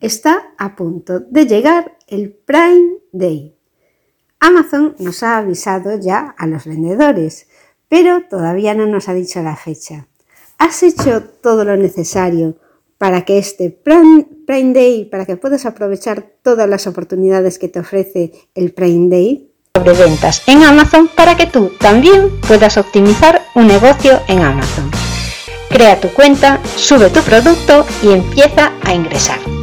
está a punto de llegar el Prime Day. Amazon nos ha avisado ya a los vendedores, pero todavía no nos ha dicho la fecha. ¿Has hecho todo lo necesario para que este Prime, Day, para que puedas aprovechar todas las oportunidades que te ofrece el Prime Day? Sobre ventas en Amazon para que tú también puedas optimizar un negocio en Amazon. Crea tu cuenta, sube tu producto y empieza a ingresar.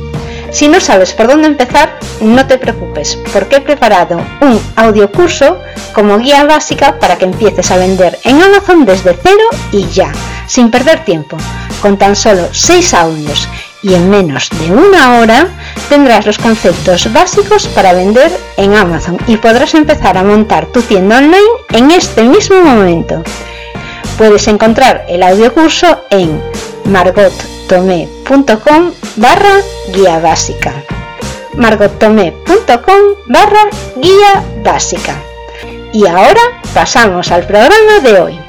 Si no sabes por dónde empezar, no te preocupes, porque he preparado un audio curso como guía básica para que empieces a vender en Amazon desde cero y ya, sin perder tiempo. Con tan solo 6 audios y en menos de una hora tendrás los conceptos básicos para vender en Amazon y podrás empezar a montar tu tienda online en este mismo momento. Puedes encontrar el audio curso en margottomé.com barra guía básica. margottomé.com barra guía básica. Y ahora pasamos al programa de hoy.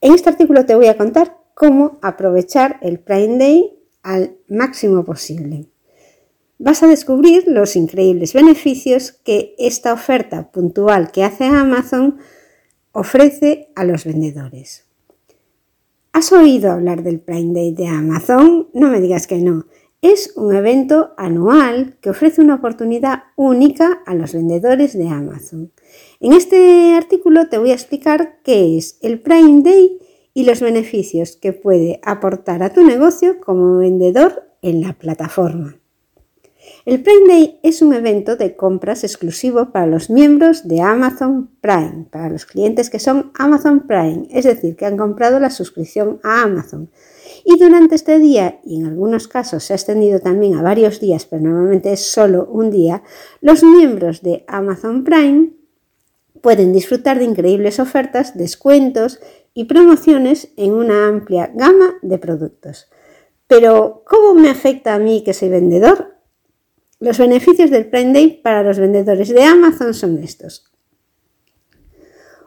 En este artículo te voy a contar cómo aprovechar el Prime Day al máximo posible. Vas a descubrir los increíbles beneficios que esta oferta puntual que hace Amazon ofrece a los vendedores. ¿Has oído hablar del Prime Day de Amazon? No me digas que no. Es un evento anual que ofrece una oportunidad única a los vendedores de Amazon. En este artículo te voy a explicar qué es el Prime Day y los beneficios que puede aportar a tu negocio como vendedor en la plataforma. El Prime Day es un evento de compras exclusivo para los miembros de Amazon Prime, para los clientes que son Amazon Prime, es decir, que han comprado la suscripción a Amazon. Y durante este día, y en algunos casos se ha extendido también a varios días, pero normalmente es solo un día, los miembros de Amazon Prime pueden disfrutar de increíbles ofertas, descuentos y promociones en una amplia gama de productos. Pero, ¿cómo me afecta a mí que soy vendedor? Los beneficios del Prime Day para los vendedores de Amazon son estos.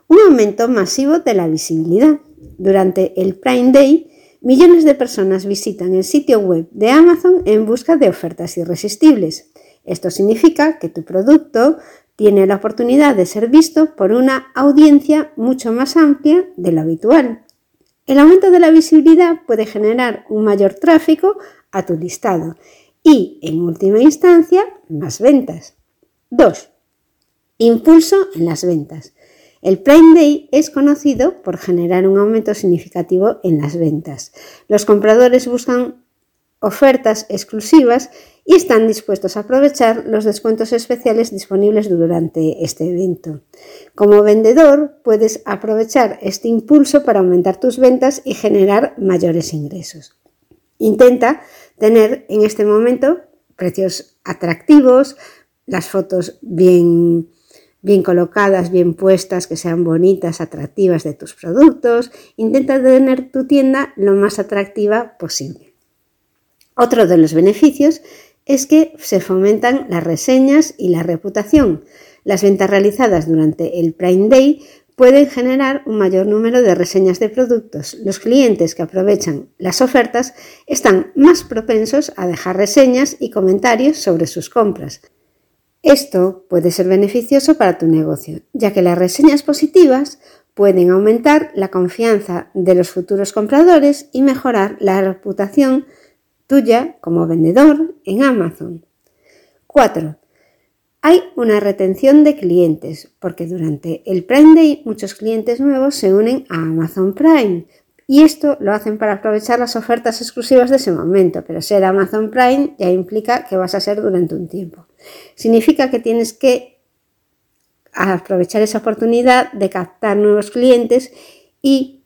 Un aumento masivo de la visibilidad. Durante el Prime Day, millones de personas visitan el sitio web de Amazon en busca de ofertas irresistibles. Esto significa que tu producto tiene la oportunidad de ser visto por una audiencia mucho más amplia de lo habitual. El aumento de la visibilidad puede generar un mayor tráfico a tu listado y, en última instancia, más ventas. 2. Impulso en las ventas. El Prime Day es conocido por generar un aumento significativo en las ventas. Los compradores buscan ofertas exclusivas y están dispuestos a aprovechar los descuentos especiales disponibles durante este evento. Como vendedor, puedes aprovechar este impulso para aumentar tus ventas y generar mayores ingresos. Intenta tener en este momento precios atractivos, las fotos bien, bien colocadas, bien puestas, que sean bonitas, atractivas de tus productos. Intenta tener tu tienda lo más atractiva posible. Otro de los beneficios es que se fomentan las reseñas y la reputación. Las ventas realizadas durante el Prime Day pueden generar un mayor número de reseñas de productos. Los clientes que aprovechan las ofertas están más propensos a dejar reseñas y comentarios sobre sus compras. Esto puede ser beneficioso para tu negocio, ya que las reseñas positivas pueden aumentar la confianza de los futuros compradores y mejorar la reputación tuya como vendedor en Amazon. 4. Hay una retención de clientes porque durante el Prime Day muchos clientes nuevos se unen a Amazon Prime y esto lo hacen para aprovechar las ofertas exclusivas de ese momento, pero ser Amazon Prime ya implica que vas a ser durante un tiempo. Significa que tienes que aprovechar esa oportunidad de captar nuevos clientes y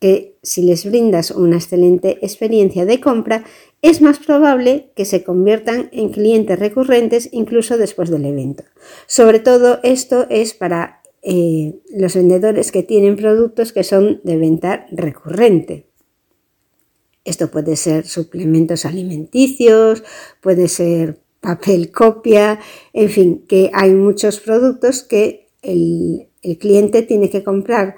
que si les brindas una excelente experiencia de compra, es más probable que se conviertan en clientes recurrentes incluso después del evento. Sobre todo esto es para eh, los vendedores que tienen productos que son de venta recurrente. Esto puede ser suplementos alimenticios, puede ser papel copia, en fin, que hay muchos productos que el, el cliente tiene que comprar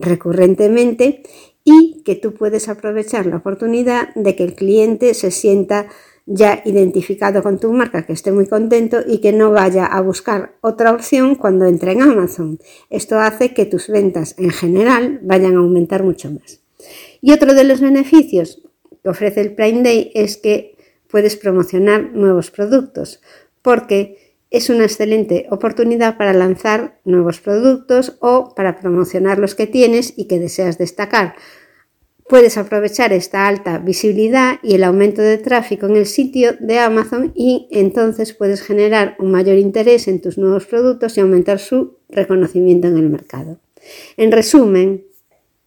recurrentemente y que tú puedes aprovechar la oportunidad de que el cliente se sienta ya identificado con tu marca, que esté muy contento y que no vaya a buscar otra opción cuando entre en Amazon. Esto hace que tus ventas en general vayan a aumentar mucho más. Y otro de los beneficios que ofrece el Prime Day es que puedes promocionar nuevos productos, porque es una excelente oportunidad para lanzar nuevos productos o para promocionar los que tienes y que deseas destacar. Puedes aprovechar esta alta visibilidad y el aumento de tráfico en el sitio de Amazon y entonces puedes generar un mayor interés en tus nuevos productos y aumentar su reconocimiento en el mercado. En resumen,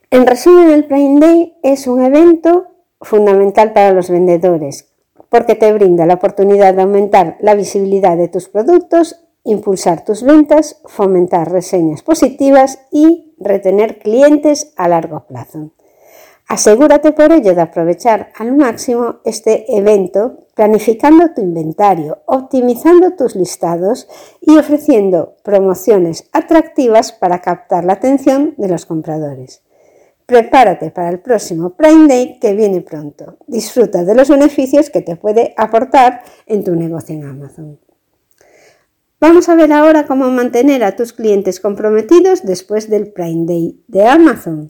en resumen el Prime Day es un evento fundamental para los vendedores porque te brinda la oportunidad de aumentar la visibilidad de tus productos, impulsar tus ventas, fomentar reseñas positivas y retener clientes a largo plazo. Asegúrate por ello de aprovechar al máximo este evento planificando tu inventario, optimizando tus listados y ofreciendo promociones atractivas para captar la atención de los compradores. Prepárate para el próximo Prime Day que viene pronto. Disfruta de los beneficios que te puede aportar en tu negocio en Amazon. Vamos a ver ahora cómo mantener a tus clientes comprometidos después del Prime Day de Amazon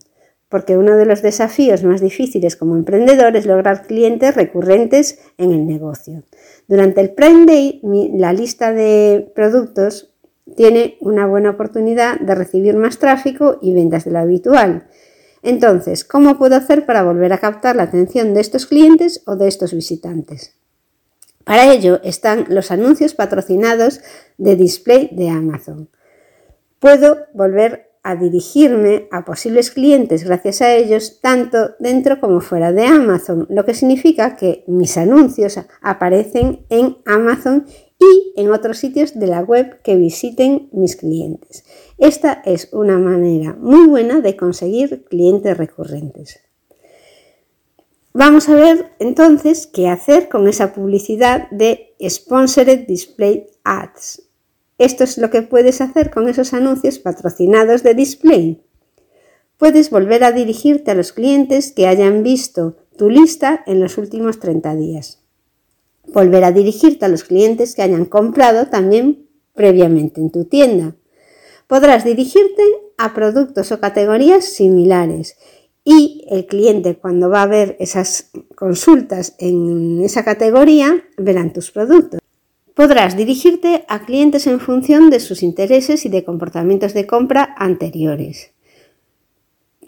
porque uno de los desafíos más difíciles como emprendedor es lograr clientes recurrentes en el negocio. Durante el Prime Day, la lista de productos tiene una buena oportunidad de recibir más tráfico y ventas de lo habitual. Entonces, ¿cómo puedo hacer para volver a captar la atención de estos clientes o de estos visitantes? Para ello están los anuncios patrocinados de display de Amazon. Puedo volver a dirigirme a posibles clientes gracias a ellos tanto dentro como fuera de Amazon, lo que significa que mis anuncios aparecen en Amazon y en otros sitios de la web que visiten mis clientes. Esta es una manera muy buena de conseguir clientes recurrentes. Vamos a ver entonces qué hacer con esa publicidad de Sponsored Display Ads. Esto es lo que puedes hacer con esos anuncios patrocinados de display. Puedes volver a dirigirte a los clientes que hayan visto tu lista en los últimos 30 días. Volver a dirigirte a los clientes que hayan comprado también previamente en tu tienda. Podrás dirigirte a productos o categorías similares y el cliente cuando va a ver esas consultas en esa categoría verán tus productos. Podrás dirigirte a clientes en función de sus intereses y de comportamientos de compra anteriores.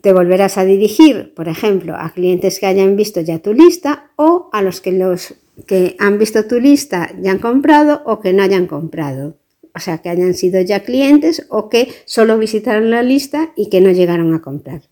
Te volverás a dirigir, por ejemplo, a clientes que hayan visto ya tu lista o a los que, los que han visto tu lista ya han comprado o que no hayan comprado. O sea, que hayan sido ya clientes o que solo visitaron la lista y que no llegaron a comprar.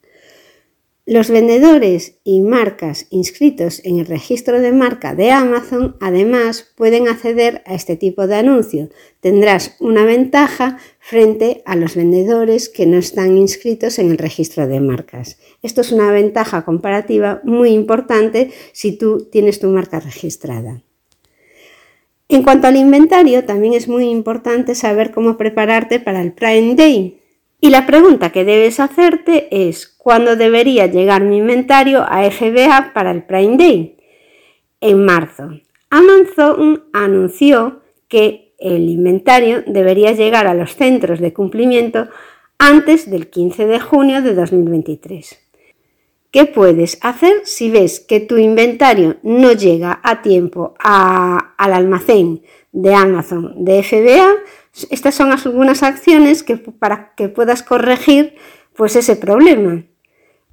Los vendedores y marcas inscritos en el registro de marca de Amazon además pueden acceder a este tipo de anuncio. Tendrás una ventaja frente a los vendedores que no están inscritos en el registro de marcas. Esto es una ventaja comparativa muy importante si tú tienes tu marca registrada. En cuanto al inventario, también es muy importante saber cómo prepararte para el Prime Day, y la pregunta que debes hacerte es ¿cuándo debería llegar mi inventario a FBA para el Prime Day? En marzo. Amazon anunció que el inventario debería llegar a los centros de cumplimiento antes del 15 de junio de 2023. ¿Qué puedes hacer si ves que tu inventario no llega a tiempo al almacén de Amazon de FBA? Estas son algunas acciones que, para que puedas corregir pues ese problema.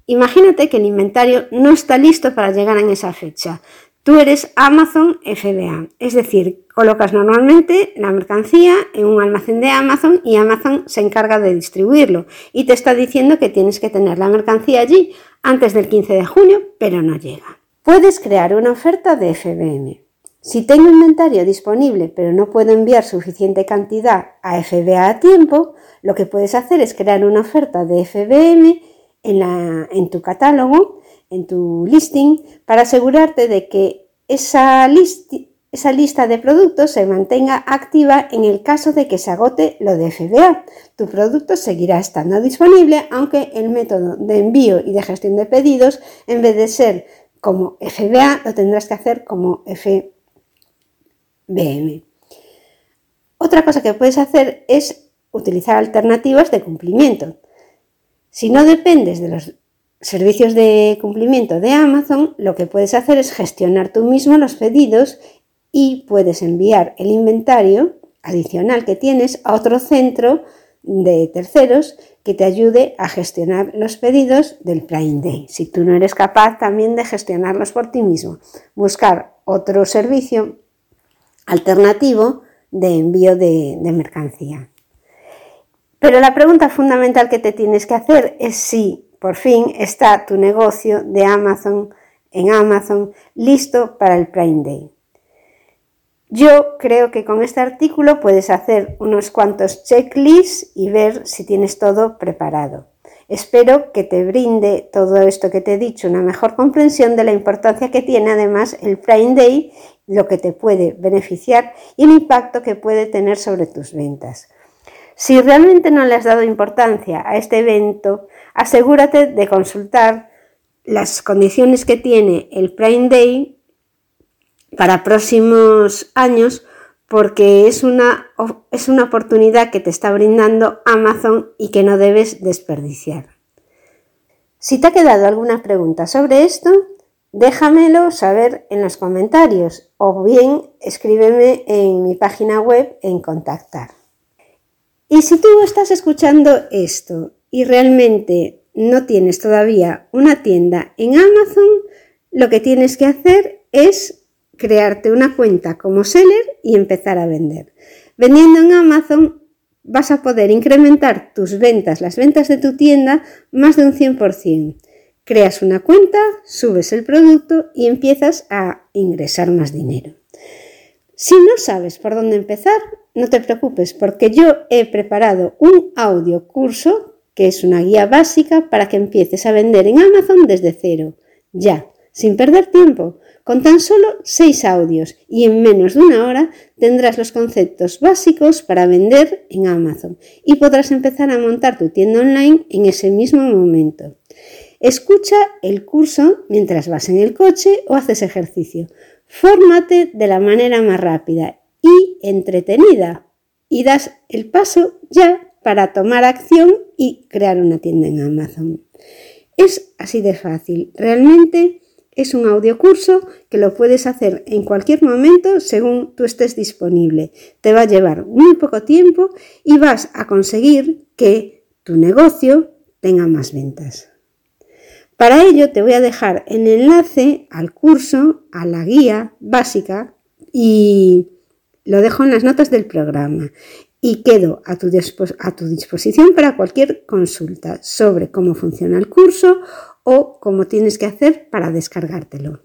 Imagínate que el inventario no está listo para llegar en esa fecha. Tú eres Amazon FBA, es decir, colocas normalmente la mercancía en un almacén de Amazon y Amazon se encarga de distribuirlo y te está diciendo que tienes que tener la mercancía allí antes del 15 de junio, pero no llega. Puedes crear una oferta de FBM. Si tengo inventario disponible pero no puedo enviar suficiente cantidad a FBA a tiempo, lo que puedes hacer es crear una oferta de FBM en, en tu catálogo, en tu listing, para asegurarte de que esa, lista de productos se mantenga activa en el caso de que se agote lo de FBA. Tu producto seguirá estando disponible, aunque el método de envío y de gestión de pedidos, en vez de ser como FBA, lo tendrás que hacer como FBM. Otra cosa que puedes hacer es utilizar alternativas de cumplimiento. Si no dependes de los servicios de cumplimiento de Amazon, lo que puedes hacer es gestionar tú mismo los pedidos y puedes enviar el inventario adicional que tienes a otro centro de terceros que te ayude a gestionar los pedidos del Prime Day. Si tú no eres capaz también de gestionarlos por ti mismo, buscar otro servicio alternativo de envío de, de mercancía. Pero la pregunta fundamental que te tienes que hacer es si por fin está tu negocio de Amazon en Amazon listo para el Prime Day. Yo creo que con este artículo puedes hacer unos cuantos checklists y ver si tienes todo preparado. Espero que te brinde todo esto que te he dicho una mejor comprensión de la importancia que tiene además el Prime Day, lo que te puede beneficiar y el impacto que puede tener sobre tus ventas. Si realmente no le has dado importancia a este evento, asegúrate de consultar las condiciones que tiene el Prime Day para próximos años porque es una, es una oportunidad que te está brindando Amazon y que no debes desperdiciar. Si te ha quedado alguna pregunta sobre esto, déjamelo saber en los comentarios o bien escríbeme en mi página web en contactar. Y si tú estás escuchando esto y realmente no tienes todavía una tienda en Amazon, lo que tienes que hacer es crearte una cuenta como seller y empezar a vender. Vendiendo en Amazon vas a poder incrementar tus ventas, las ventas de tu tienda, más de un 100%. Creas una cuenta, subes el producto y empiezas a ingresar más dinero. Si no sabes por dónde empezar, no te preocupes porque yo he preparado un audio curso que es una guía básica para que empieces a vender en Amazon desde cero, ya, sin perder tiempo. Con tan solo seis audios y en menos de una hora tendrás los conceptos básicos para vender en Amazon y podrás empezar a montar tu tienda online en ese mismo momento. Escucha el curso mientras vas en el coche o haces ejercicio. Fórmate de la manera más rápida y entretenida y das el paso ya para tomar acción y crear una tienda en Amazon. Es así de fácil. Realmente es un audio curso que lo puedes hacer en cualquier momento según tú estés disponible. Te va a llevar muy poco tiempo y vas a conseguir que tu negocio tenga más ventas. Para ello te voy a dejar el enlace al curso, a la guía básica y lo dejo en las notas del programa y quedo a tu, disposición para cualquier consulta sobre cómo funciona el curso o cómo tienes que hacer para descargártelo.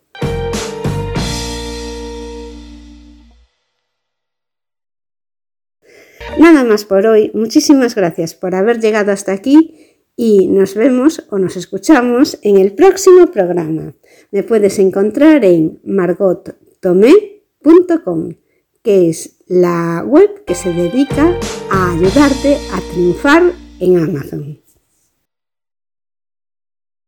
Nada más por hoy, muchísimas gracias por haber llegado hasta aquí y nos vemos o nos escuchamos en el próximo programa. Me puedes encontrar en margottomé.com que es la web que se dedica a ayudarte a triunfar en Amazon.